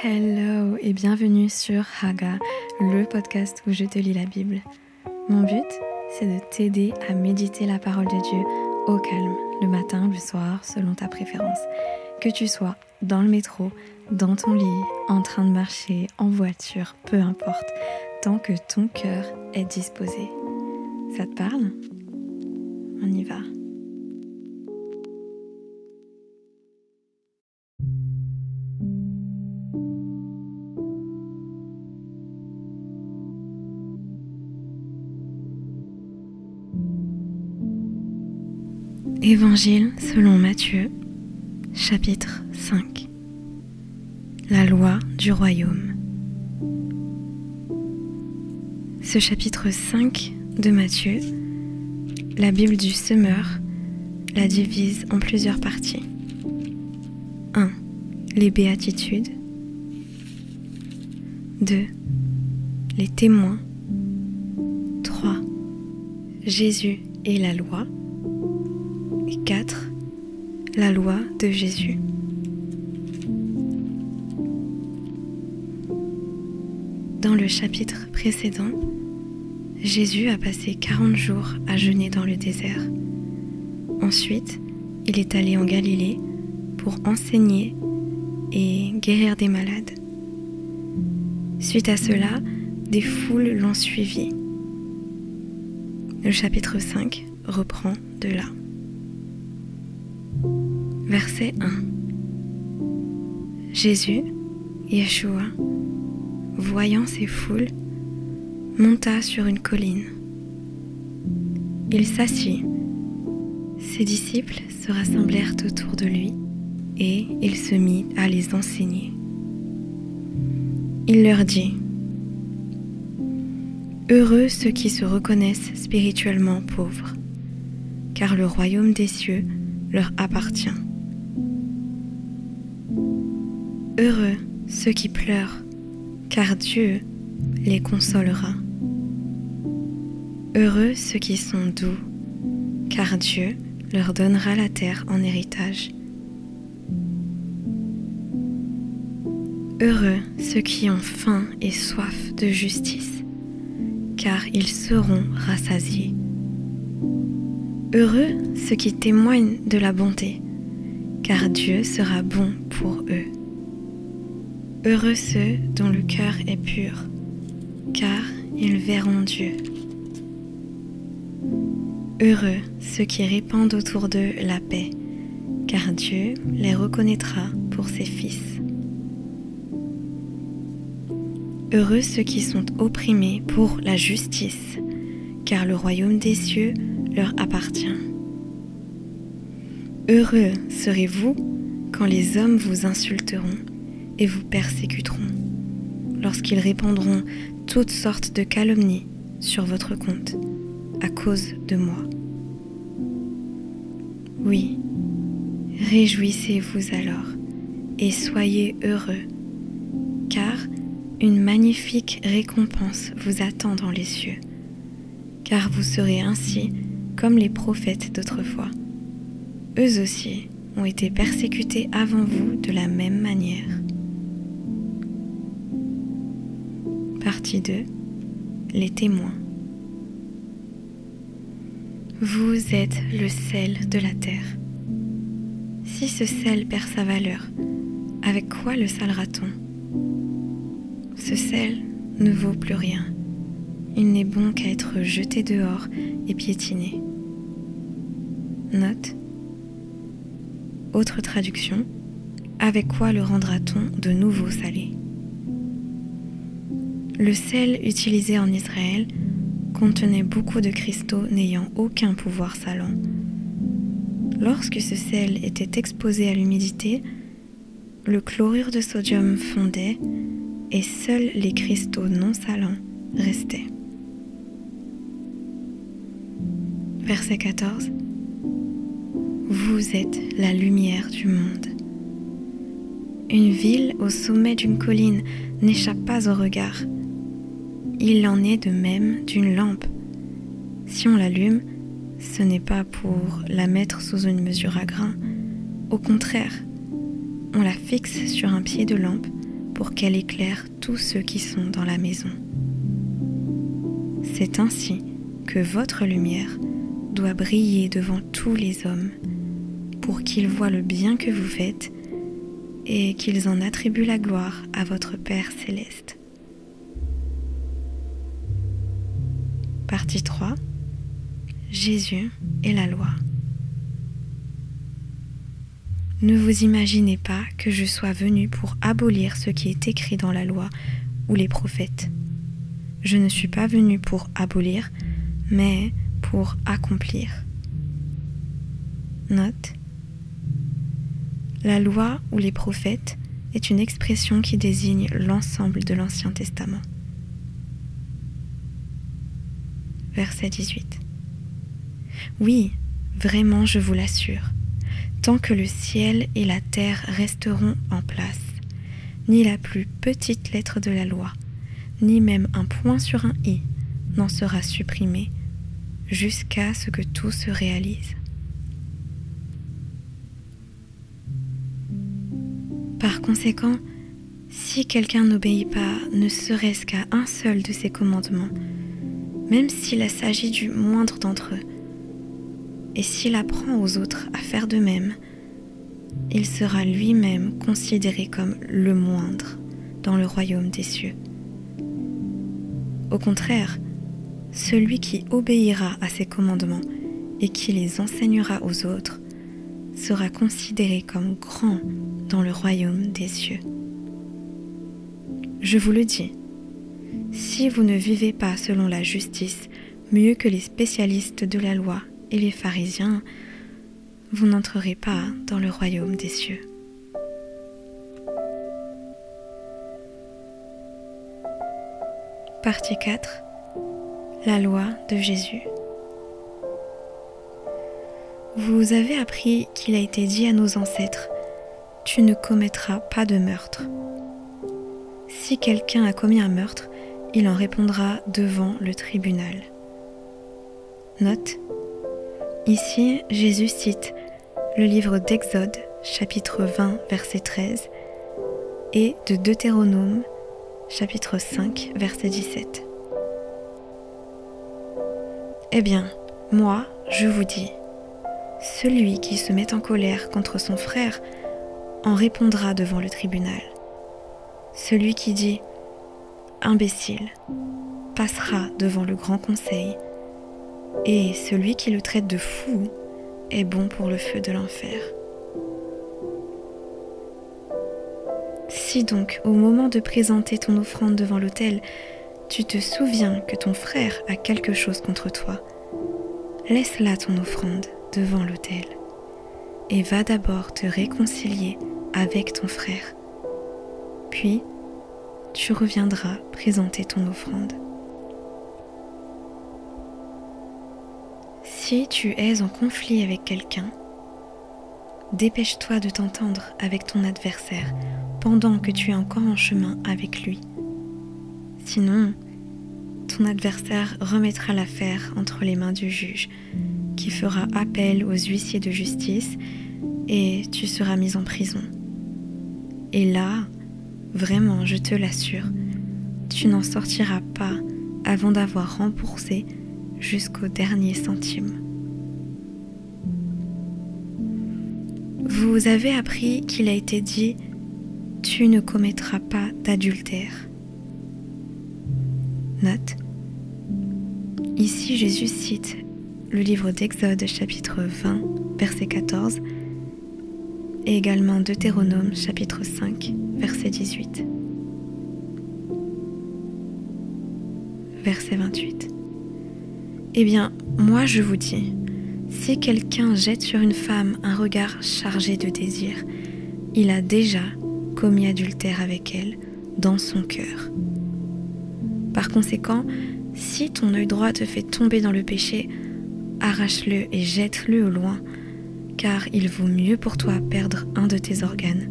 Hello et bienvenue sur Haga, le podcast où je te lis la Bible. Mon but, c'est de t'aider à méditer la parole de Dieu au calme, le matin, le soir, selon ta préférence. Que tu sois dans le métro, dans ton lit, en train de marcher, en voiture, peu importe, tant que ton cœur est disposé. Ça te parle? On y va. Évangile selon Matthieu, chapitre 5 La loi du royaume. Ce chapitre 5 de Matthieu, la Bible du semeur la divise en plusieurs parties. 1. Les béatitudes. 2. Les témoins. 3. Jésus et la loi. 4. La loi de Jésus. Dans le chapitre précédent, Jésus a passé 40 jours à jeûner dans le désert. Ensuite, il est allé en Galilée pour enseigner et guérir des malades. Suite à cela, des foules l'ont suivi. Le chapitre 5 reprend de là. Verset 1 Jésus, Yeshua, voyant ces foules, monta sur une colline. Il s'assit. Ses disciples se rassemblèrent autour de lui et il se mit à les enseigner. Il leur dit, Heureux ceux qui se reconnaissent spirituellement pauvres, car le royaume des cieux leur appartient. Heureux ceux qui pleurent, car Dieu les consolera. Heureux ceux qui sont doux, car Dieu leur donnera la terre en héritage. Heureux ceux qui ont faim et soif de justice, car ils seront rassasiés. Heureux ceux qui témoignent de la bonté, car Dieu sera bon pour eux. Heureux ceux dont le cœur est pur, car ils verront Dieu. Heureux ceux qui répandent autour d'eux la paix, car Dieu les reconnaîtra pour ses fils. Heureux ceux qui sont opprimés pour la justice, car le royaume des cieux leur appartient. Heureux serez-vous quand les hommes vous insulteront vous persécuteront, lorsqu'ils répandront toutes sortes de calomnies sur votre compte à cause de moi. Oui, réjouissez-vous alors et soyez heureux, car une magnifique récompense vous attend dans les cieux, car vous serez ainsi comme les prophètes d'autrefois. Eux aussi ont été persécutés avant vous de la même manière. Partie 2. Les témoins. Vous êtes le sel de la terre. Si ce sel perd sa valeur, avec quoi le salera-t-on? Ce sel ne vaut plus rien. Il n'est bon qu'à être jeté dehors et piétiné. Note. Autre traduction. Avec quoi le rendra-t-on de nouveau salé? Le sel utilisé en Israël contenait beaucoup de cristaux n'ayant aucun pouvoir salant. Lorsque ce sel était exposé à l'humidité, le chlorure de sodium fondait et seuls les cristaux non salants restaient. Verset 14. Vous êtes la lumière du monde. Une ville au sommet d'une colline n'échappe pas au regard. Il en est de même d'une lampe. Si on l'allume, ce n'est pas pour la mettre sous une mesure à grain. Au contraire, on la fixe sur un pied de lampe pour qu'elle éclaire tous ceux qui sont dans la maison. C'est ainsi que votre lumière doit briller devant tous les hommes, pour qu'ils voient le bien que vous faites et qu'ils en attribuent la gloire à votre Père céleste. Partie 3 Jésus et la loi. Ne vous imaginez pas que je sois venu pour abolir ce qui est écrit dans la loi ou les prophètes. Je ne suis pas venu pour abolir, mais pour accomplir. Note. La loi ou les prophètes est une expression qui désigne l'ensemble de l'Ancien Testament. Verset 18. Oui, vraiment je vous l'assure, tant que le ciel et la terre resteront en place, ni la plus petite lettre de la loi, ni même un point sur un i n'en sera supprimé jusqu'à ce que tout se réalise. Par conséquent, si quelqu'un n'obéit pas ne serait-ce qu'à un seul de ces commandements, même s'il s'agit du moindre d'entre eux, et s'il apprend aux autres à faire de même, il sera lui-même considéré comme le moindre dans le royaume des cieux. Au contraire, celui qui obéira à ses commandements et qui les enseignera aux autres sera considéré comme grand dans le royaume des cieux. Je vous le dis, si vous ne vivez pas selon la justice mieux que les spécialistes de la loi et les pharisiens, vous n'entrerez pas dans le royaume des cieux. Partie 4 La loi de Jésus Vous avez appris qu'il a été dit à nos ancêtres Tu ne commettras pas de meurtre. Si quelqu'un a commis un meurtre, il en répondra devant le tribunal. Note. Ici, Jésus cite le livre d'Exode, chapitre 20, verset 13, et de Deutéronome, chapitre 5, verset 17. Eh bien, moi, je vous dis, celui qui se met en colère contre son frère en répondra devant le tribunal. Celui qui dit imbécile, passera devant le grand conseil, et celui qui le traite de fou est bon pour le feu de l'enfer. Si donc, au moment de présenter ton offrande devant l'autel, tu te souviens que ton frère a quelque chose contre toi, laisse là ton offrande devant l'autel et va d'abord te réconcilier avec ton frère. Puis, tu reviendras présenter ton offrande. Si tu es en conflit avec quelqu'un, dépêche-toi de t'entendre avec ton adversaire pendant que tu es encore en chemin avec lui. Sinon, ton adversaire remettra l'affaire entre les mains du juge, qui fera appel aux huissiers de justice et tu seras mis en prison. Et là, Vraiment, je te l'assure, tu n'en sortiras pas avant d'avoir remboursé jusqu'au dernier centime. Vous avez appris qu'il a été dit Tu ne commettras pas d'adultère. Note. Ici Jésus cite le livre d'Exode chapitre 20 verset 14 et également Deutéronome chapitre 5 verset 18. Verset 28. Eh bien, moi je vous dis, si quelqu'un jette sur une femme un regard chargé de désir, il a déjà commis adultère avec elle dans son cœur. Par conséquent, si ton œil droit te fait tomber dans le péché, arrache-le et jette-le au loin, car il vaut mieux pour toi perdre un de tes organes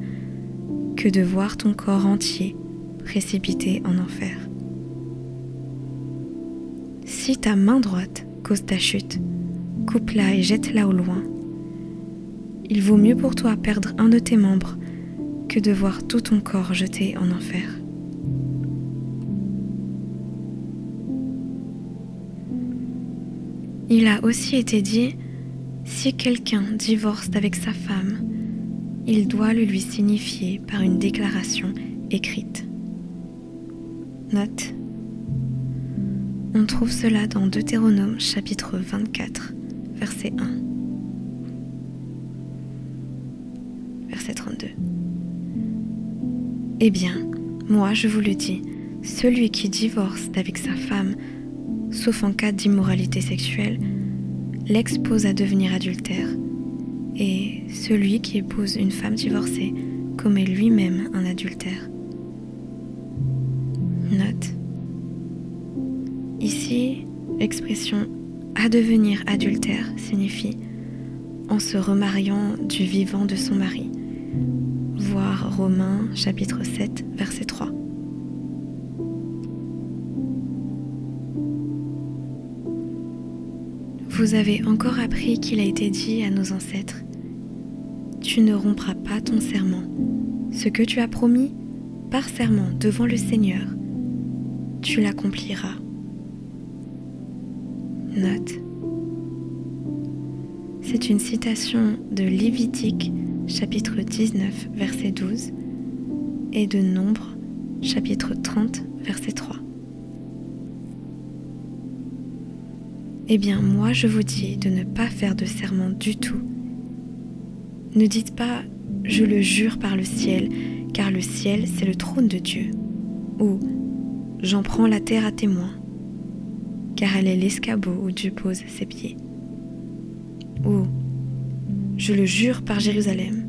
que de voir ton corps entier précipité en enfer. Si ta main droite cause ta chute, coupe-la et jette-la au loin. Il vaut mieux pour toi perdre un de tes membres que de voir tout ton corps jeté en enfer. Il a aussi été dit, si quelqu'un divorce avec sa femme, il doit le lui signifier par une déclaration écrite. Note. On trouve cela dans Deutéronome chapitre 24, verset 1. Verset 32. Eh bien, moi je vous le dis, celui qui divorce avec sa femme sauf en cas d'immoralité sexuelle, l'expose à devenir adultère. Et celui qui épouse une femme divorcée commet lui-même un adultère. Note. Ici, l'expression à devenir adultère signifie en se remariant du vivant de son mari. Voir Romains chapitre 7 verset 3. Vous avez encore appris qu'il a été dit à nos ancêtres, Tu ne rompras pas ton serment. Ce que tu as promis par serment devant le Seigneur, tu l'accompliras. Note. C'est une citation de Lévitique chapitre 19 verset 12 et de Nombre chapitre 30 verset 3. Eh bien, moi, je vous dis de ne pas faire de serment du tout. Ne dites pas je le jure par le ciel, car le ciel, c'est le trône de Dieu. Ou j'en prends la terre à témoin, car elle est l'escabeau où Dieu pose ses pieds. Ou je le jure par Jérusalem,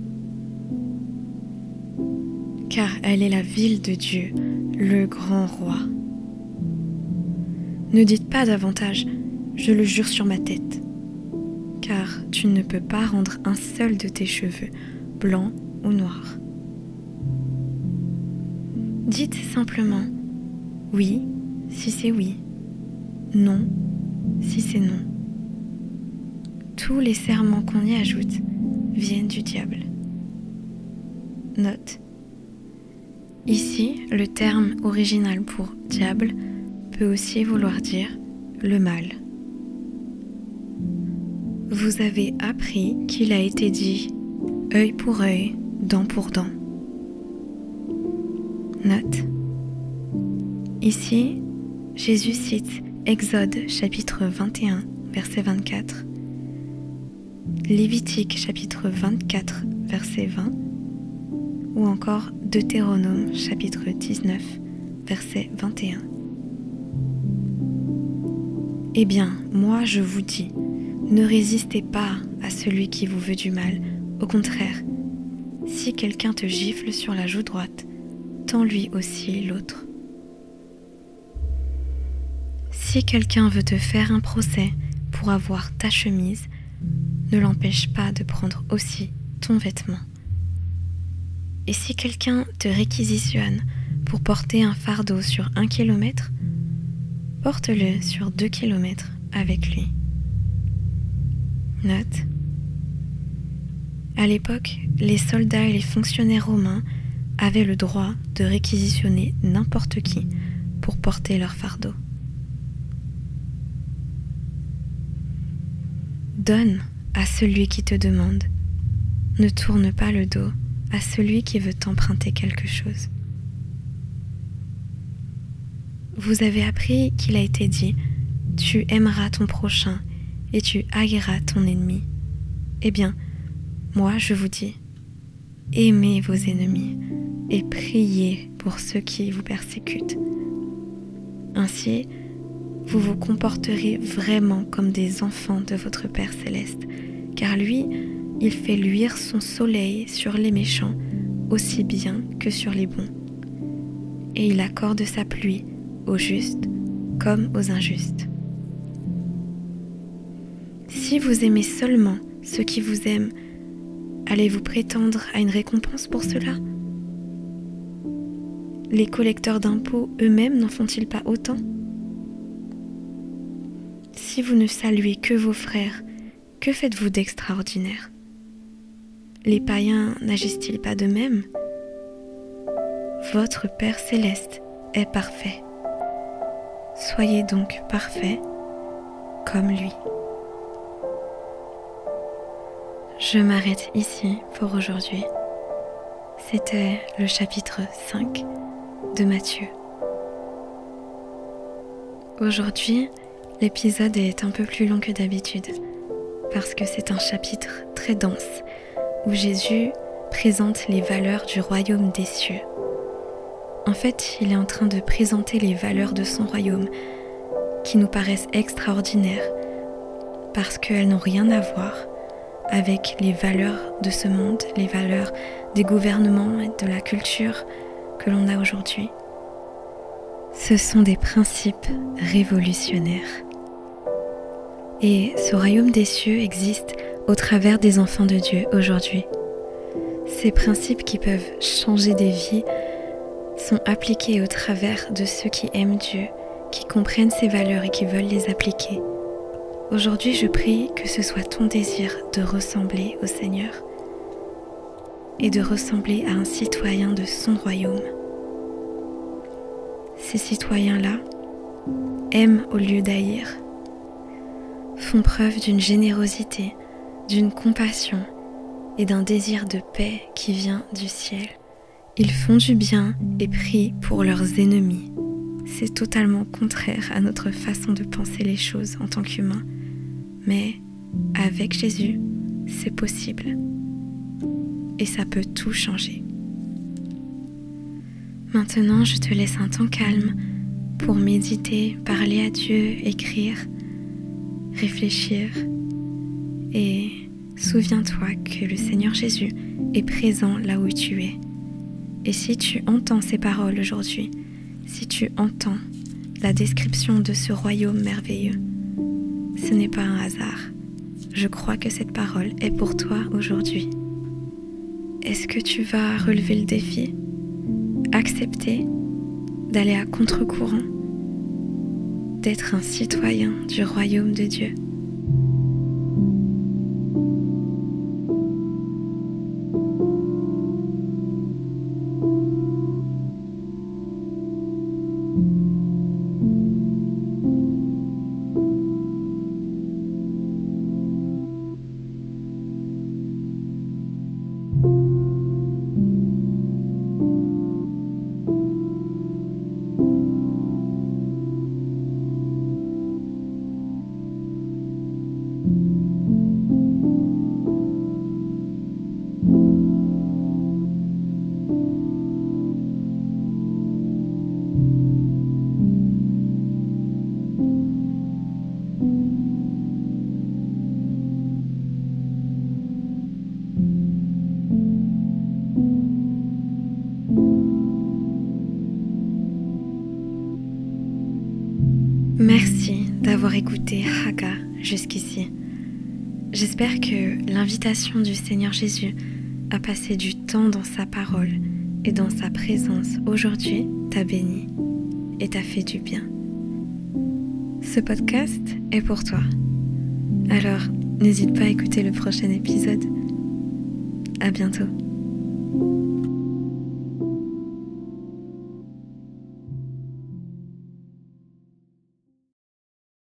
car elle est la ville de Dieu, le grand roi. Ne dites pas davantage je le jure sur ma tête, car tu ne peux pas rendre un seul de tes cheveux blanc ou noir. Dites simplement oui si c'est oui, non si c'est non. Tous les serments qu'on y ajoute viennent du diable. Note. Ici, le terme original pour diable peut aussi vouloir dire le mal vous avez appris qu'il a été dit œil pour œil, dent pour dent. Note. Ici, Jésus cite Exode chapitre 21, verset 24, Lévitique chapitre 24, verset 20, ou encore Deutéronome chapitre 19, verset 21. Eh bien, moi je vous dis, ne résistez pas à celui qui vous veut du mal. Au contraire, si quelqu'un te gifle sur la joue droite, tends-lui aussi l'autre. Si quelqu'un veut te faire un procès pour avoir ta chemise, ne l'empêche pas de prendre aussi ton vêtement. Et si quelqu'un te réquisitionne pour porter un fardeau sur un kilomètre, porte-le sur deux kilomètres avec lui. Note. À l'époque, les soldats et les fonctionnaires romains avaient le droit de réquisitionner n'importe qui pour porter leur fardeau. Donne à celui qui te demande. Ne tourne pas le dos à celui qui veut t'emprunter quelque chose. Vous avez appris qu'il a été dit, tu aimeras ton prochain et tu haïras ton ennemi. Eh bien, moi je vous dis, aimez vos ennemis et priez pour ceux qui vous persécutent. Ainsi, vous vous comporterez vraiment comme des enfants de votre Père céleste, car lui, il fait luire son soleil sur les méchants aussi bien que sur les bons, et il accorde sa pluie aux justes comme aux injustes. Si vous aimez seulement ceux qui vous aiment, allez-vous prétendre à une récompense pour cela? Les collecteurs d'impôts eux-mêmes n'en font-ils pas autant? Si vous ne saluez que vos frères, que faites-vous d'extraordinaire? Les païens n'agissent-ils pas de même? Votre Père céleste est parfait. Soyez donc parfaits comme lui. Je m'arrête ici pour aujourd'hui. C'était le chapitre 5 de Matthieu. Aujourd'hui, l'épisode est un peu plus long que d'habitude parce que c'est un chapitre très dense où Jésus présente les valeurs du royaume des cieux. En fait, il est en train de présenter les valeurs de son royaume qui nous paraissent extraordinaires parce qu'elles n'ont rien à voir avec les valeurs de ce monde, les valeurs des gouvernements et de la culture que l'on a aujourd'hui. Ce sont des principes révolutionnaires. Et ce royaume des cieux existe au travers des enfants de Dieu aujourd'hui. Ces principes qui peuvent changer des vies sont appliqués au travers de ceux qui aiment Dieu, qui comprennent ses valeurs et qui veulent les appliquer. Aujourd'hui, je prie que ce soit ton désir de ressembler au Seigneur et de ressembler à un citoyen de son royaume. Ces citoyens-là aiment au lieu d'haïr, font preuve d'une générosité, d'une compassion et d'un désir de paix qui vient du ciel. Ils font du bien et prient pour leurs ennemis. C'est totalement contraire à notre façon de penser les choses en tant qu'humains. Mais avec Jésus, c'est possible. Et ça peut tout changer. Maintenant, je te laisse un temps calme pour méditer, parler à Dieu, écrire, réfléchir et souviens-toi que le Seigneur Jésus est présent là où tu es. Et si tu entends ces paroles aujourd'hui, si tu entends la description de ce royaume merveilleux, ce n'est pas un hasard. Je crois que cette parole est pour toi aujourd'hui. Est-ce que tu vas relever le défi Accepter d'aller à contre-courant D'être un citoyen du royaume de Dieu? Merci d'avoir écouté Haga jusqu'ici. J'espère que l'invitation du Seigneur Jésus à passer du temps dans sa parole et dans sa présence aujourd'hui t'a béni et t'a fait du bien. Ce podcast est pour toi. Alors, n'hésite pas à écouter le prochain épisode. À bientôt.